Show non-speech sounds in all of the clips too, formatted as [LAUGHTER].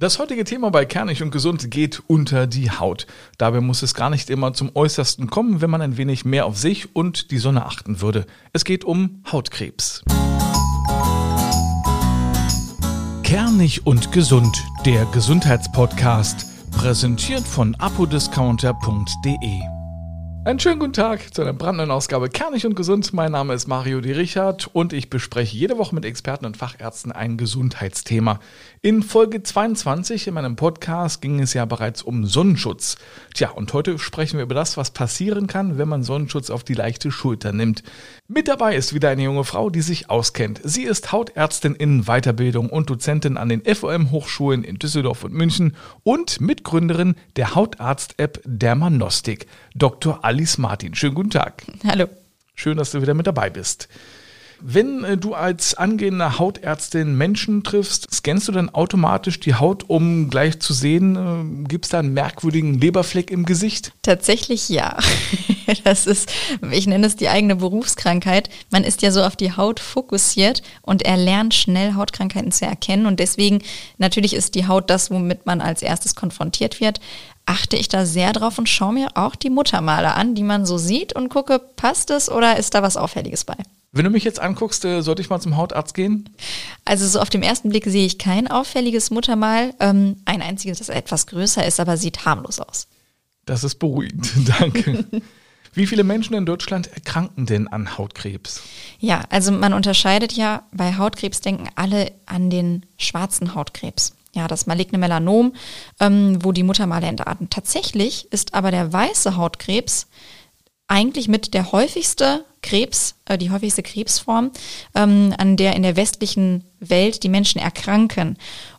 Das heutige Thema bei Kernig und Gesund geht unter die Haut. Dabei muss es gar nicht immer zum Äußersten kommen, wenn man ein wenig mehr auf sich und die Sonne achten würde. Es geht um Hautkrebs. Kernig und Gesund, der Gesundheitspodcast, präsentiert von apodiscounter.de. Einen schönen guten Tag zu einer brandneuen Ausgabe Kernig und Gesund. Mein Name ist Mario Di Richard und ich bespreche jede Woche mit Experten und Fachärzten ein Gesundheitsthema. In Folge 22 in meinem Podcast ging es ja bereits um Sonnenschutz. Tja, und heute sprechen wir über das, was passieren kann, wenn man Sonnenschutz auf die leichte Schulter nimmt. Mit dabei ist wieder eine junge Frau, die sich auskennt. Sie ist Hautärztin in Weiterbildung und Dozentin an den FOM-Hochschulen in Düsseldorf und München und Mitgründerin der Hautarzt-App Dermanostik. Dr. Alice Martin. Schönen guten Tag. Hallo. Schön, dass du wieder mit dabei bist. Wenn äh, du als angehende Hautärztin Menschen triffst, scannst du dann automatisch die Haut, um gleich zu sehen, äh, gibt es da einen merkwürdigen Leberfleck im Gesicht? Tatsächlich ja. [LAUGHS] Das ist, ich nenne es die eigene Berufskrankheit. Man ist ja so auf die Haut fokussiert und er lernt schnell Hautkrankheiten zu erkennen. Und deswegen, natürlich ist die Haut das, womit man als erstes konfrontiert wird achte ich da sehr drauf und schaue mir auch die Muttermale an, die man so sieht und gucke, passt es oder ist da was Auffälliges bei? Wenn du mich jetzt anguckst, äh, sollte ich mal zum Hautarzt gehen? Also so auf dem ersten Blick sehe ich kein auffälliges Muttermal. Ähm, ein einziges, das etwas größer ist, aber sieht harmlos aus. Das ist beruhigend, [LAUGHS] danke. Wie viele Menschen in Deutschland erkranken denn an Hautkrebs? Ja, also man unterscheidet ja, bei Hautkrebs denken alle an den schwarzen Hautkrebs. Ja, das maligne Melanom, ähm, wo die Muttermale entarten. Tatsächlich ist aber der weiße Hautkrebs eigentlich mit der häufigste Krebs, äh, die häufigste Krebsform, ähm, an der in der westlichen Welt die Menschen erkranken.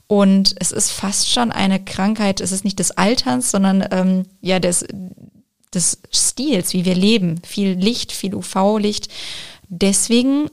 Und es ist fast schon eine Krankheit, es ist nicht des Alterns, sondern ähm, ja des, des Stils, wie wir leben. Viel Licht, viel UV-Licht. Deswegen,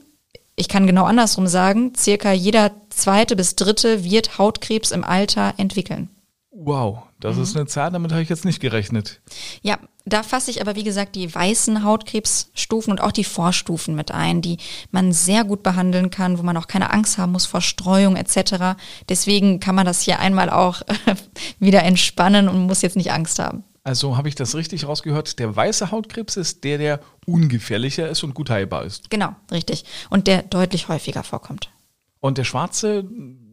ich kann genau andersrum sagen, circa jeder zweite bis dritte wird Hautkrebs im Alter entwickeln. Wow, das mhm. ist eine Zahl, damit habe ich jetzt nicht gerechnet. Ja, da fasse ich aber, wie gesagt, die weißen Hautkrebsstufen und auch die Vorstufen mit ein, die man sehr gut behandeln kann, wo man auch keine Angst haben muss vor Streuung etc. Deswegen kann man das hier einmal auch [LAUGHS] wieder entspannen und muss jetzt nicht Angst haben. Also habe ich das richtig rausgehört, der weiße Hautkrebs ist der, der ungefährlicher ist und gut heilbar ist. Genau, richtig. Und der deutlich häufiger vorkommt. Und der schwarze,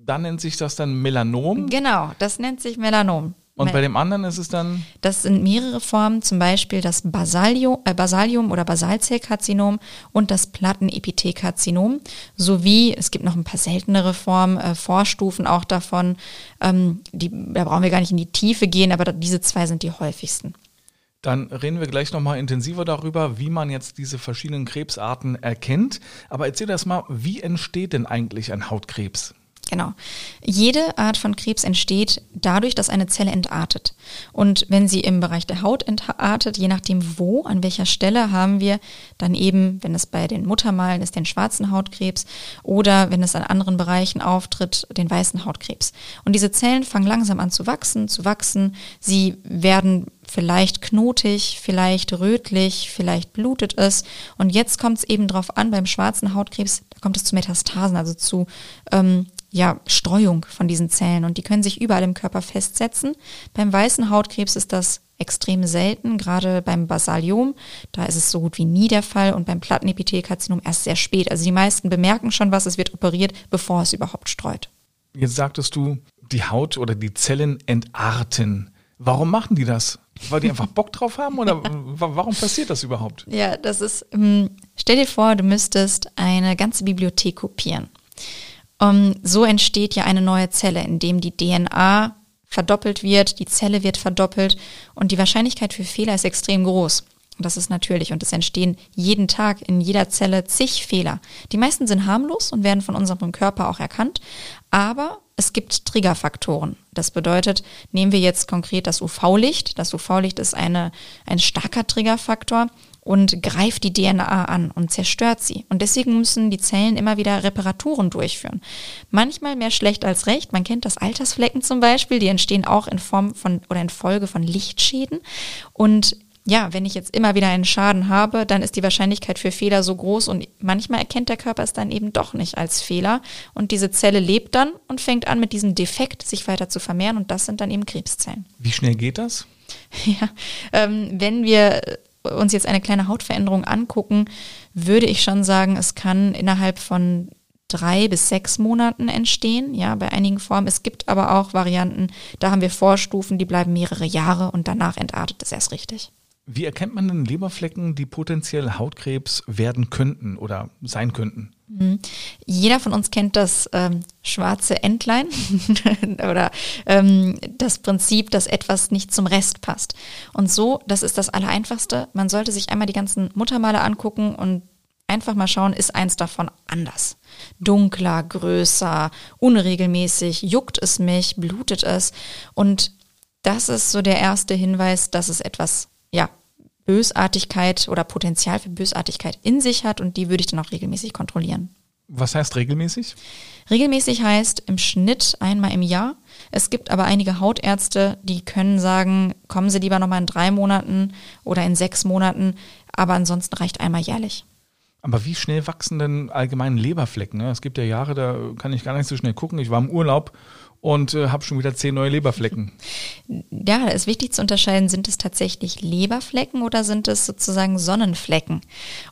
da nennt sich das dann Melanom? Genau, das nennt sich Melanom. Und bei dem anderen ist es dann? Das sind mehrere Formen, zum Beispiel das Basalium, äh, Basalium oder Basalzellkarzinom und das Plattenepithelkarzinom, sowie, es gibt noch ein paar seltenere Formen, äh, Vorstufen auch davon, ähm, die, da brauchen wir gar nicht in die Tiefe gehen, aber diese zwei sind die häufigsten. Dann reden wir gleich nochmal intensiver darüber, wie man jetzt diese verschiedenen Krebsarten erkennt. Aber erzähl erst mal, wie entsteht denn eigentlich ein Hautkrebs? Genau. Jede Art von Krebs entsteht dadurch, dass eine Zelle entartet. Und wenn sie im Bereich der Haut entartet, je nachdem wo, an welcher Stelle, haben wir dann eben, wenn es bei den Muttermalen ist, den schwarzen Hautkrebs oder wenn es an anderen Bereichen auftritt, den weißen Hautkrebs. Und diese Zellen fangen langsam an zu wachsen, zu wachsen. Sie werden vielleicht knotig, vielleicht rötlich, vielleicht blutet es. Und jetzt kommt es eben drauf an, beim schwarzen Hautkrebs, da kommt es zu Metastasen, also zu ähm, ja, Streuung von diesen Zellen und die können sich überall im Körper festsetzen. Beim weißen Hautkrebs ist das extrem selten, gerade beim Basaliom, da ist es so gut wie nie der Fall und beim Plattenepithelkarzinom erst sehr spät. Also die meisten bemerken schon was, es wird operiert, bevor es überhaupt streut. Jetzt sagtest du, die Haut oder die Zellen entarten. Warum machen die das? Weil die einfach Bock drauf haben oder warum passiert das überhaupt? Ja, das ist, ähm, stell dir vor, du müsstest eine ganze Bibliothek kopieren. Ähm, so entsteht ja eine neue Zelle, in dem die DNA verdoppelt wird, die Zelle wird verdoppelt und die Wahrscheinlichkeit für Fehler ist extrem groß. Das ist natürlich und es entstehen jeden Tag in jeder Zelle zig Fehler. Die meisten sind harmlos und werden von unserem Körper auch erkannt, aber es gibt Triggerfaktoren. Das bedeutet, nehmen wir jetzt konkret das UV-Licht. Das UV-Licht ist eine, ein starker Triggerfaktor und greift die DNA an und zerstört sie. Und deswegen müssen die Zellen immer wieder Reparaturen durchführen. Manchmal mehr schlecht als recht. Man kennt das Altersflecken zum Beispiel, die entstehen auch in Form von oder in Folge von Lichtschäden. Und ja, wenn ich jetzt immer wieder einen Schaden habe, dann ist die Wahrscheinlichkeit für Fehler so groß und manchmal erkennt der Körper es dann eben doch nicht als Fehler und diese Zelle lebt dann und fängt an mit diesem Defekt sich weiter zu vermehren und das sind dann eben Krebszellen. Wie schnell geht das? [LAUGHS] Ja, ähm, wenn wir uns jetzt eine kleine Hautveränderung angucken, würde ich schon sagen, es kann innerhalb von drei bis sechs Monaten entstehen, ja, bei einigen Formen. Es gibt aber auch Varianten, da haben wir Vorstufen, die bleiben mehrere Jahre und danach entartet es erst richtig. Wie erkennt man denn Leberflecken, die potenziell Hautkrebs werden könnten oder sein könnten? Mhm. Jeder von uns kennt das ähm, schwarze Entlein [LAUGHS] oder ähm, das Prinzip, dass etwas nicht zum Rest passt. Und so, das ist das Allereinfachste. Man sollte sich einmal die ganzen Muttermale angucken und einfach mal schauen, ist eins davon anders. Dunkler, größer, unregelmäßig, juckt es mich, blutet es. Und das ist so der erste Hinweis, dass es etwas, Bösartigkeit oder Potenzial für Bösartigkeit in sich hat und die würde ich dann auch regelmäßig kontrollieren. Was heißt regelmäßig? Regelmäßig heißt im Schnitt einmal im Jahr. Es gibt aber einige Hautärzte, die können sagen, kommen Sie lieber nochmal in drei Monaten oder in sechs Monaten, aber ansonsten reicht einmal jährlich. Aber wie schnell wachsen denn allgemein Leberflecken? Ne? Es gibt ja Jahre, da kann ich gar nicht so schnell gucken. Ich war im Urlaub und äh, habe schon wieder zehn neue Leberflecken. [LAUGHS] Ja, da ist wichtig zu unterscheiden, sind es tatsächlich Leberflecken oder sind es sozusagen Sonnenflecken?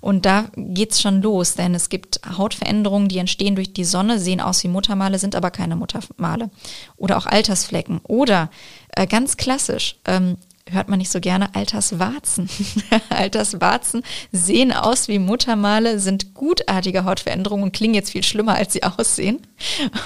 Und da geht's schon los, denn es gibt Hautveränderungen, die entstehen durch die Sonne, sehen aus wie Muttermale, sind aber keine Muttermale. Oder auch Altersflecken. Oder äh, ganz klassisch, ähm, hört man nicht so gerne, Alterswarzen. [LAUGHS] Alterswarzen sehen aus wie Muttermale, sind gutartige Hautveränderungen und klingen jetzt viel schlimmer, als sie aussehen.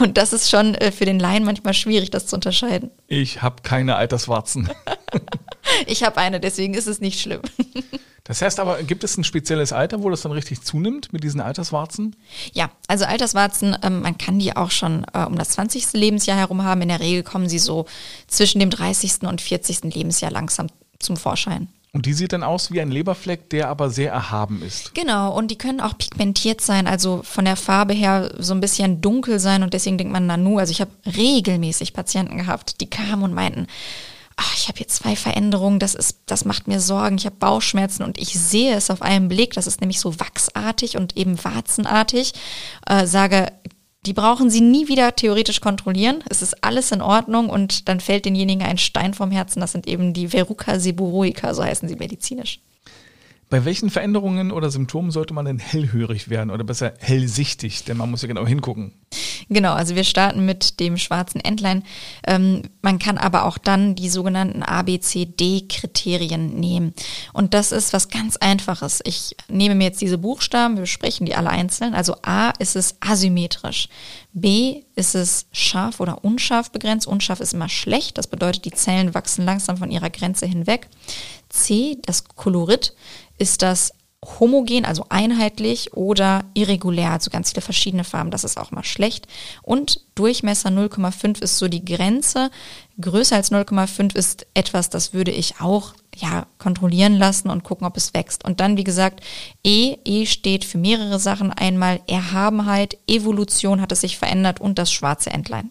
Und das ist schon äh, für den Laien manchmal schwierig, das zu unterscheiden. Ich habe keine Alterswarzen. [LAUGHS] [LAUGHS] ich habe eine, deswegen ist es nicht schlimm. [LAUGHS] Das heißt aber, gibt es ein spezielles Alter, wo das dann richtig zunimmt mit diesen Alterswarzen? Ja, also Alterswarzen, ähm, man kann die auch schon äh, um das 20. Lebensjahr herum haben. In der Regel kommen sie so zwischen dem 30. und 40. Lebensjahr langsam zum Vorschein. Und die sieht dann aus wie ein Leberfleck, der aber sehr erhaben ist. Genau, und die können auch pigmentiert sein, also von der Farbe her so ein bisschen dunkel sein und deswegen denkt man Nanu. Also ich habe regelmäßig Patienten gehabt, die kamen und meinten, ach, ich habe hier zwei Veränderungen, das ist, das macht mir Sorgen, ich habe Bauchschmerzen und ich sehe es auf einen Blick, das ist nämlich so wachsartig und eben warzenartig, äh, sage, die brauchen sie nie wieder theoretisch kontrollieren. Es ist alles in Ordnung und dann fällt denjenigen ein Stein vom Herzen. Das sind eben die Verruca seborrhoica, so heißen sie medizinisch. Bei welchen Veränderungen oder Symptomen sollte man denn hellhörig werden oder besser hellsichtig? Denn man muss ja genau hingucken. Genau, also wir starten mit dem schwarzen Entlein. Ähm, man kann aber auch dann die sogenannten ABCD-Kriterien nehmen. Und das ist was ganz Einfaches. Ich nehme mir jetzt diese Buchstaben, wir besprechen die alle einzeln. Also A ist es asymmetrisch. B ist es scharf oder unscharf begrenzt. Unscharf ist immer schlecht. Das bedeutet, die Zellen wachsen langsam von ihrer Grenze hinweg. C, das Kolorit, ist das homogen, also einheitlich oder irregulär, also ganz viele verschiedene Farben, das ist auch mal schlecht. Und Durchmesser 0,5 ist so die Grenze. Größer als 0,5 ist etwas, das würde ich auch ja, kontrollieren lassen und gucken, ob es wächst. Und dann, wie gesagt, E, E steht für mehrere Sachen. Einmal Erhabenheit, Evolution hat es sich verändert und das schwarze Entlein.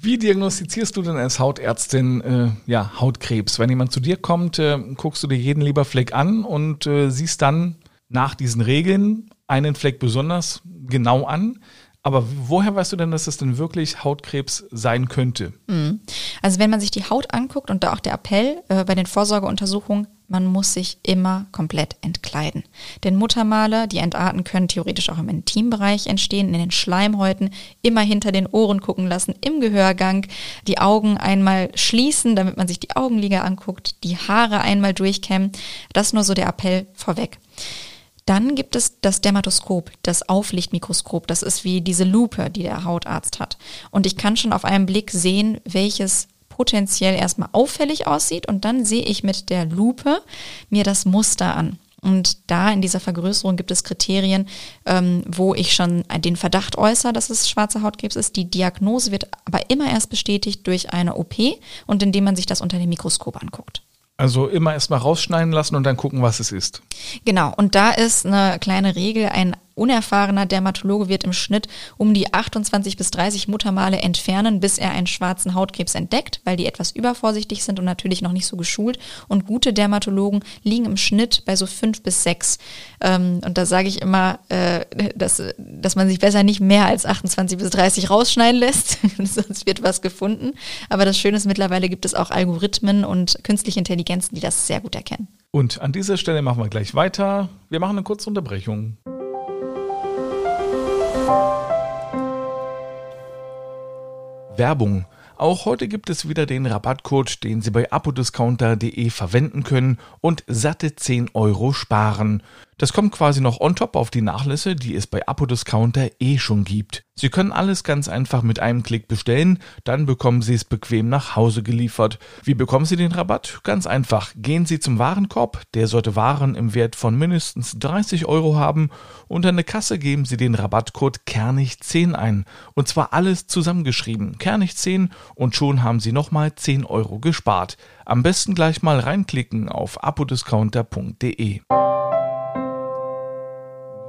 Wie diagnostizierst du denn als Hautärztin äh, ja, Hautkrebs? Wenn jemand zu dir kommt, äh, guckst du dir jeden Leberfleck an und äh, siehst dann nach diesen Regeln einen Fleck besonders genau an. Aber woher weißt du denn, dass es denn wirklich Hautkrebs sein könnte? Mhm. Also wenn man sich die Haut anguckt und da auch der Appell äh, bei den Vorsorgeuntersuchungen, man muss sich immer komplett entkleiden. Denn Muttermale, die entarten können theoretisch auch im Intimbereich entstehen, in den Schleimhäuten, immer hinter den Ohren gucken lassen, im Gehörgang, die Augen einmal schließen, damit man sich die Augenlider anguckt, die Haare einmal durchkämmen. Das nur so der Appell vorweg. Dann gibt es das Dermatoskop, das Auflichtmikroskop. Das ist wie diese Lupe, die der Hautarzt hat. Und ich kann schon auf einen Blick sehen, welches potenziell erstmal auffällig aussieht und dann sehe ich mit der Lupe mir das Muster an. Und da in dieser Vergrößerung gibt es Kriterien, ähm, wo ich schon den Verdacht äußere, dass es schwarzer Hautkrebs ist. Die Diagnose wird aber immer erst bestätigt durch eine OP und indem man sich das unter dem Mikroskop anguckt. Also immer erstmal rausschneiden lassen und dann gucken, was es ist. Genau, und da ist eine kleine Regel, ein unerfahrener Dermatologe wird im Schnitt um die 28 bis 30 Muttermale entfernen, bis er einen schwarzen Hautkrebs entdeckt, weil die etwas übervorsichtig sind und natürlich noch nicht so geschult. Und gute Dermatologen liegen im Schnitt bei so fünf bis sechs. Ähm, und da sage ich immer, äh, dass, dass man sich besser nicht mehr als 28 bis 30 rausschneiden lässt, [LAUGHS] sonst wird was gefunden. Aber das Schöne ist, mittlerweile gibt es auch Algorithmen und künstliche Intelligenzen, die das sehr gut erkennen. Und an dieser Stelle machen wir gleich weiter. Wir machen eine kurze Unterbrechung. Werbung. Auch heute gibt es wieder den Rabattcode, den Sie bei apodiscounter.de verwenden können und satte 10 Euro sparen. Das kommt quasi noch on top auf die Nachlässe, die es bei Apodiscounter eh schon gibt. Sie können alles ganz einfach mit einem Klick bestellen, dann bekommen Sie es bequem nach Hause geliefert. Wie bekommen Sie den Rabatt? Ganz einfach. Gehen Sie zum Warenkorb, der sollte Waren im Wert von mindestens 30 Euro haben und an der Kasse geben Sie den Rabattcode Kernig10 ein. Und zwar alles zusammengeschrieben. Kernig10 und schon haben Sie nochmal 10 Euro gespart. Am besten gleich mal reinklicken auf apodiscounter.de.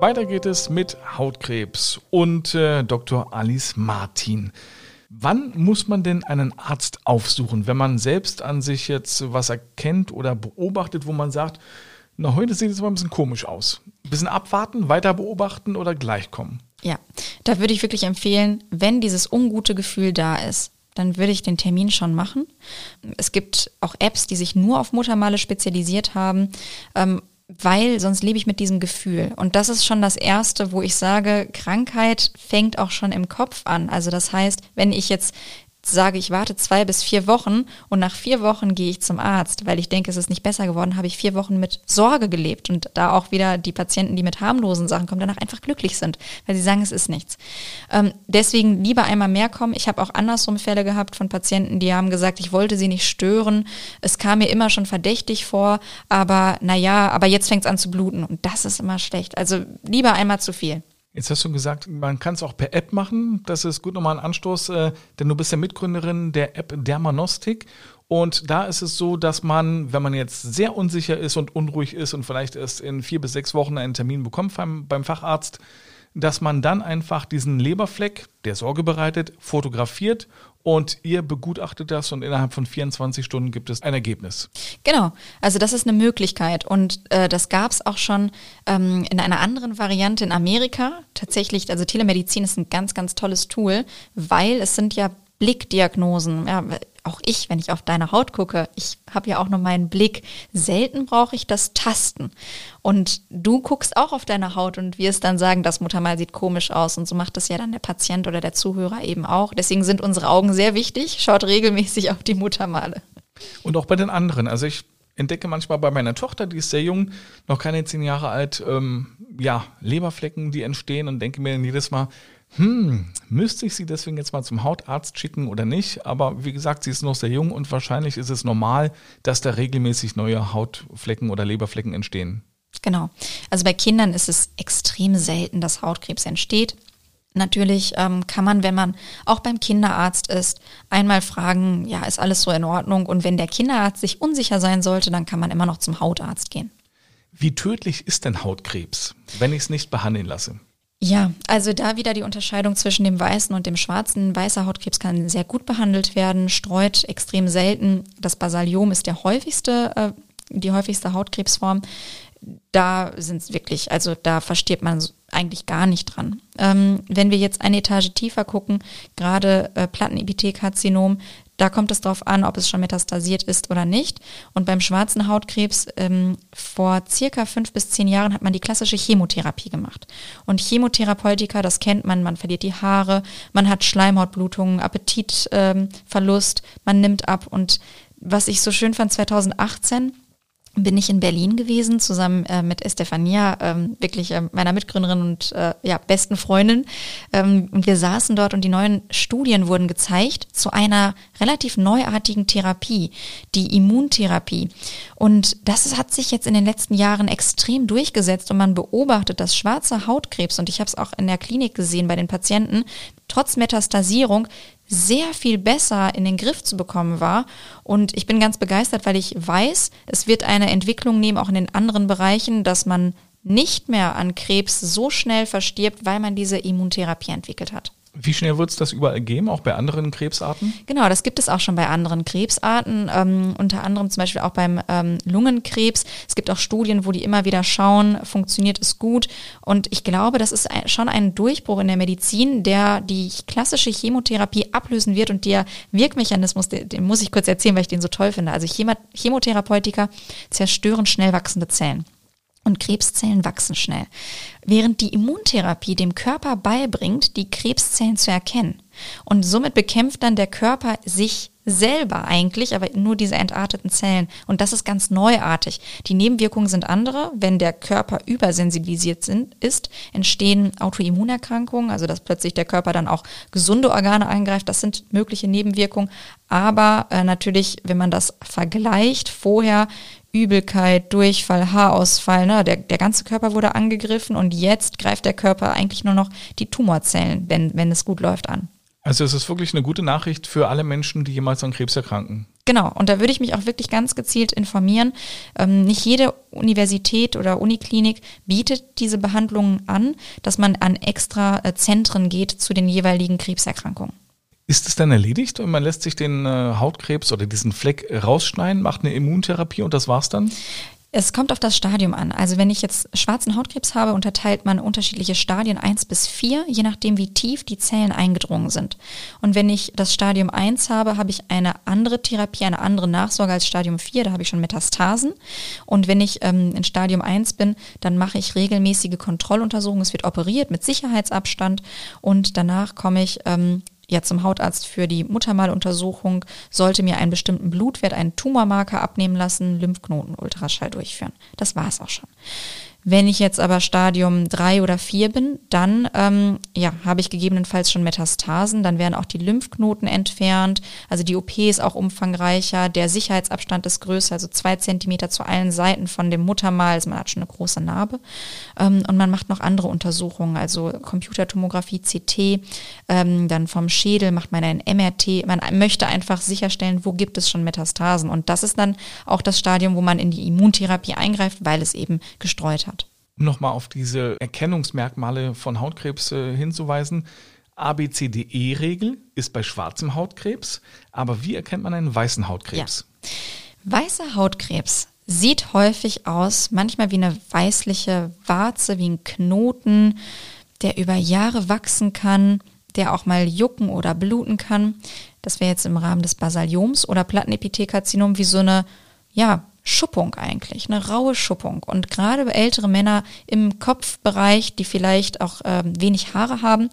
Weiter geht es mit Hautkrebs und äh, Dr. Alice Martin. Wann muss man denn einen Arzt aufsuchen, wenn man selbst an sich jetzt was erkennt oder beobachtet, wo man sagt, na, heute sieht es mal ein bisschen komisch aus. Ein bisschen abwarten, weiter beobachten oder gleich kommen? Ja, da würde ich wirklich empfehlen, wenn dieses ungute Gefühl da ist, dann würde ich den Termin schon machen. Es gibt auch Apps, die sich nur auf Muttermale spezialisiert haben. Ähm, weil sonst lebe ich mit diesem Gefühl. Und das ist schon das Erste, wo ich sage, Krankheit fängt auch schon im Kopf an. Also das heißt, wenn ich jetzt sage, ich warte zwei bis vier Wochen und nach vier Wochen gehe ich zum Arzt, weil ich denke, es ist nicht besser geworden, habe ich vier Wochen mit Sorge gelebt und da auch wieder die Patienten, die mit harmlosen Sachen kommen, danach einfach glücklich sind, weil sie sagen, es ist nichts. Ähm, deswegen lieber einmal mehr kommen. Ich habe auch andersrum Fälle gehabt von Patienten, die haben gesagt, ich wollte sie nicht stören. Es kam mir immer schon verdächtig vor, aber naja, aber jetzt fängt es an zu bluten und das ist immer schlecht. Also lieber einmal zu viel. Jetzt hast du gesagt, man kann es auch per App machen. Das ist gut nochmal ein Anstoß, äh, denn du bist ja Mitgründerin der App Dermanostik. Und da ist es so, dass man, wenn man jetzt sehr unsicher ist und unruhig ist und vielleicht erst in vier bis sechs Wochen einen Termin bekommt beim, beim Facharzt, dass man dann einfach diesen Leberfleck, der Sorge bereitet, fotografiert und ihr begutachtet das und innerhalb von 24 Stunden gibt es ein Ergebnis. Genau, also das ist eine Möglichkeit und äh, das gab es auch schon ähm, in einer anderen Variante in Amerika. Tatsächlich, also Telemedizin ist ein ganz, ganz tolles Tool, weil es sind ja Blickdiagnosen. Ja, auch ich, wenn ich auf deine Haut gucke, ich habe ja auch nur meinen Blick. Selten brauche ich das Tasten. Und du guckst auch auf deine Haut und wirst dann sagen, das Muttermal sieht komisch aus. Und so macht das ja dann der Patient oder der Zuhörer eben auch. Deswegen sind unsere Augen sehr wichtig. Schaut regelmäßig auf die Muttermale. Und auch bei den anderen. Also ich entdecke manchmal bei meiner Tochter, die ist sehr jung, noch keine zehn Jahre alt, ähm, ja, Leberflecken, die entstehen und denke mir jedes Mal, hm, müsste ich sie deswegen jetzt mal zum Hautarzt schicken oder nicht? Aber wie gesagt, sie ist noch sehr jung und wahrscheinlich ist es normal, dass da regelmäßig neue Hautflecken oder Leberflecken entstehen. Genau. Also bei Kindern ist es extrem selten, dass Hautkrebs entsteht. Natürlich ähm, kann man, wenn man auch beim Kinderarzt ist, einmal fragen, ja, ist alles so in Ordnung? Und wenn der Kinderarzt sich unsicher sein sollte, dann kann man immer noch zum Hautarzt gehen. Wie tödlich ist denn Hautkrebs, wenn ich es nicht behandeln lasse? Ja, also da wieder die Unterscheidung zwischen dem weißen und dem schwarzen. Weißer Hautkrebs kann sehr gut behandelt werden, streut extrem selten. Das Basaliom ist der häufigste, äh, die häufigste Hautkrebsform. Da sind es wirklich, also da verstirbt man eigentlich gar nicht dran. Ähm, wenn wir jetzt eine Etage tiefer gucken, gerade äh, Plattenepithelkarzinom, da kommt es darauf an, ob es schon metastasiert ist oder nicht. Und beim schwarzen Hautkrebs ähm, vor circa fünf bis zehn Jahren hat man die klassische Chemotherapie gemacht. Und Chemotherapeutika, das kennt man, man verliert die Haare, man hat Schleimhautblutungen, Appetitverlust, ähm, man nimmt ab. Und was ich so schön fand, 2018 bin ich in Berlin gewesen, zusammen äh, mit Estefania, ähm, wirklich äh, meiner Mitgründerin und äh, ja, besten Freundin. Ähm, und wir saßen dort und die neuen Studien wurden gezeigt zu einer relativ neuartigen Therapie, die Immuntherapie. Und das hat sich jetzt in den letzten Jahren extrem durchgesetzt und man beobachtet, dass schwarzer Hautkrebs, und ich habe es auch in der Klinik gesehen bei den Patienten, trotz Metastasierung sehr viel besser in den Griff zu bekommen war. Und ich bin ganz begeistert, weil ich weiß, es wird eine Entwicklung nehmen, auch in den anderen Bereichen, dass man nicht mehr an Krebs so schnell verstirbt, weil man diese Immuntherapie entwickelt hat. Wie schnell wird es das überall geben, auch bei anderen Krebsarten? Genau, das gibt es auch schon bei anderen Krebsarten, ähm, unter anderem zum Beispiel auch beim ähm, Lungenkrebs. Es gibt auch Studien, wo die immer wieder schauen, funktioniert es gut. Und ich glaube, das ist ein, schon ein Durchbruch in der Medizin, der die klassische Chemotherapie ablösen wird und der Wirkmechanismus, den, den muss ich kurz erzählen, weil ich den so toll finde. Also Chemotherapeutika zerstören schnell wachsende Zellen und Krebszellen wachsen schnell. Während die Immuntherapie dem Körper beibringt, die Krebszellen zu erkennen. Und somit bekämpft dann der Körper sich selber eigentlich, aber nur diese entarteten Zellen. Und das ist ganz neuartig. Die Nebenwirkungen sind andere. Wenn der Körper übersensibilisiert sind, ist, entstehen Autoimmunerkrankungen, also dass plötzlich der Körper dann auch gesunde Organe angreift. Das sind mögliche Nebenwirkungen. Aber äh, natürlich, wenn man das vergleicht, vorher Übelkeit, Durchfall, Haarausfall, ne? der, der ganze Körper wurde angegriffen und jetzt greift der Körper eigentlich nur noch die Tumorzellen, wenn, wenn es gut läuft, an. Also es ist wirklich eine gute Nachricht für alle Menschen, die jemals an Krebs erkranken. Genau, und da würde ich mich auch wirklich ganz gezielt informieren. Ähm, nicht jede Universität oder Uniklinik bietet diese Behandlungen an, dass man an extra äh, Zentren geht zu den jeweiligen Krebserkrankungen. Ist es dann erledigt und man lässt sich den äh, Hautkrebs oder diesen Fleck rausschneiden, macht eine Immuntherapie und das war's dann? Es kommt auf das Stadium an. Also wenn ich jetzt schwarzen Hautkrebs habe, unterteilt man unterschiedliche Stadien 1 bis 4, je nachdem wie tief die Zellen eingedrungen sind. Und wenn ich das Stadium 1 habe, habe ich eine andere Therapie, eine andere Nachsorge als Stadium 4, da habe ich schon Metastasen. Und wenn ich ähm, in Stadium 1 bin, dann mache ich regelmäßige Kontrolluntersuchungen. Es wird operiert mit Sicherheitsabstand und danach komme ich ähm, ja zum Hautarzt für die Muttermaluntersuchung, sollte mir einen bestimmten Blutwert, einen Tumormarker abnehmen lassen, Lymphknoten-Ultraschall durchführen. Das war es auch schon. Wenn ich jetzt aber Stadium 3 oder 4 bin, dann ähm, ja, habe ich gegebenenfalls schon Metastasen, dann werden auch die Lymphknoten entfernt, also die OP ist auch umfangreicher, der Sicherheitsabstand ist größer, also zwei Zentimeter zu allen Seiten von dem Muttermal, also man hat schon eine große Narbe. Ähm, und man macht noch andere Untersuchungen, also Computertomographie, CT, ähm, dann vom Schädel macht man ein MRT, man möchte einfach sicherstellen, wo gibt es schon Metastasen. Und das ist dann auch das Stadium, wo man in die Immuntherapie eingreift, weil es eben gestreut hat nochmal auf diese Erkennungsmerkmale von Hautkrebs äh, hinzuweisen. ABCDE-Regel ist bei schwarzem Hautkrebs, aber wie erkennt man einen weißen Hautkrebs? Ja. Weißer Hautkrebs sieht häufig aus, manchmal wie eine weißliche Warze, wie ein Knoten, der über Jahre wachsen kann, der auch mal jucken oder bluten kann. Das wäre jetzt im Rahmen des Basalioms oder Plattenepithelkarzinom wie so eine ja, Schuppung eigentlich, eine raue Schuppung. Und gerade bei ältere Männer im Kopfbereich, die vielleicht auch äh, wenig Haare haben,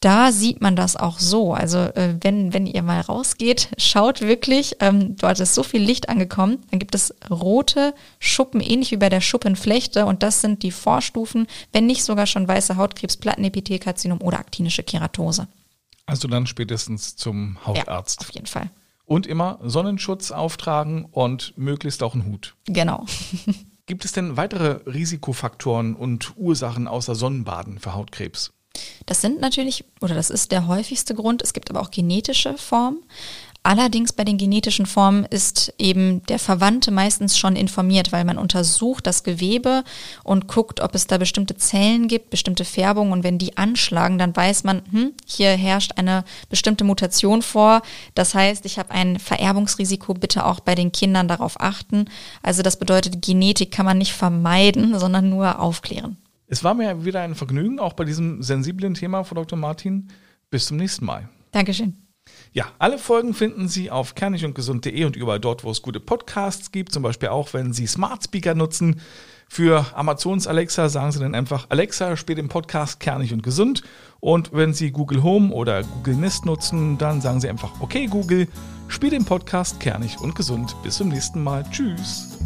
da sieht man das auch so. Also äh, wenn, wenn ihr mal rausgeht, schaut wirklich, ähm, dort ist so viel Licht angekommen, dann gibt es rote Schuppen, ähnlich wie bei der Schuppenflechte und das sind die Vorstufen, wenn nicht sogar schon weiße Hautkrebs, Plattenepithelkarzinom oder aktinische Keratose. Also dann spätestens zum Hautarzt. Ja, auf jeden Fall. Und immer Sonnenschutz auftragen und möglichst auch einen Hut. Genau. [LAUGHS] Gibt es denn weitere Risikofaktoren und Ursachen außer Sonnenbaden für Hautkrebs? Das sind natürlich, oder das ist der häufigste Grund. Es gibt aber auch genetische Formen. Allerdings bei den genetischen Formen ist eben der Verwandte meistens schon informiert, weil man untersucht das Gewebe und guckt, ob es da bestimmte Zellen gibt, bestimmte Färbungen und wenn die anschlagen, dann weiß man, hm, hier herrscht eine bestimmte Mutation vor. Das heißt, ich habe ein Vererbungsrisiko, bitte auch bei den Kindern darauf achten. Also das bedeutet, Genetik kann man nicht vermeiden, [LAUGHS] sondern nur aufklären. Es war mir wieder ein Vergnügen, auch bei diesem sensiblen Thema von Dr. Martin. Bis zum nächsten Mal. Dankeschön. Ja, alle Folgen finden Sie auf kernigundgesund.de und überall dort, wo es gute Podcasts gibt. Zum Beispiel auch, wenn Sie Smart Speaker nutzen. Für Amazons Alexa sagen Sie dann einfach, Alexa, spiel den Podcast Kernig und Gesund. Und wenn Sie Google Home oder Google Nest nutzen, dann sagen Sie einfach, okay Google, spiel den Podcast Kernig und Gesund. Bis zum nächsten Mal. Tschüss.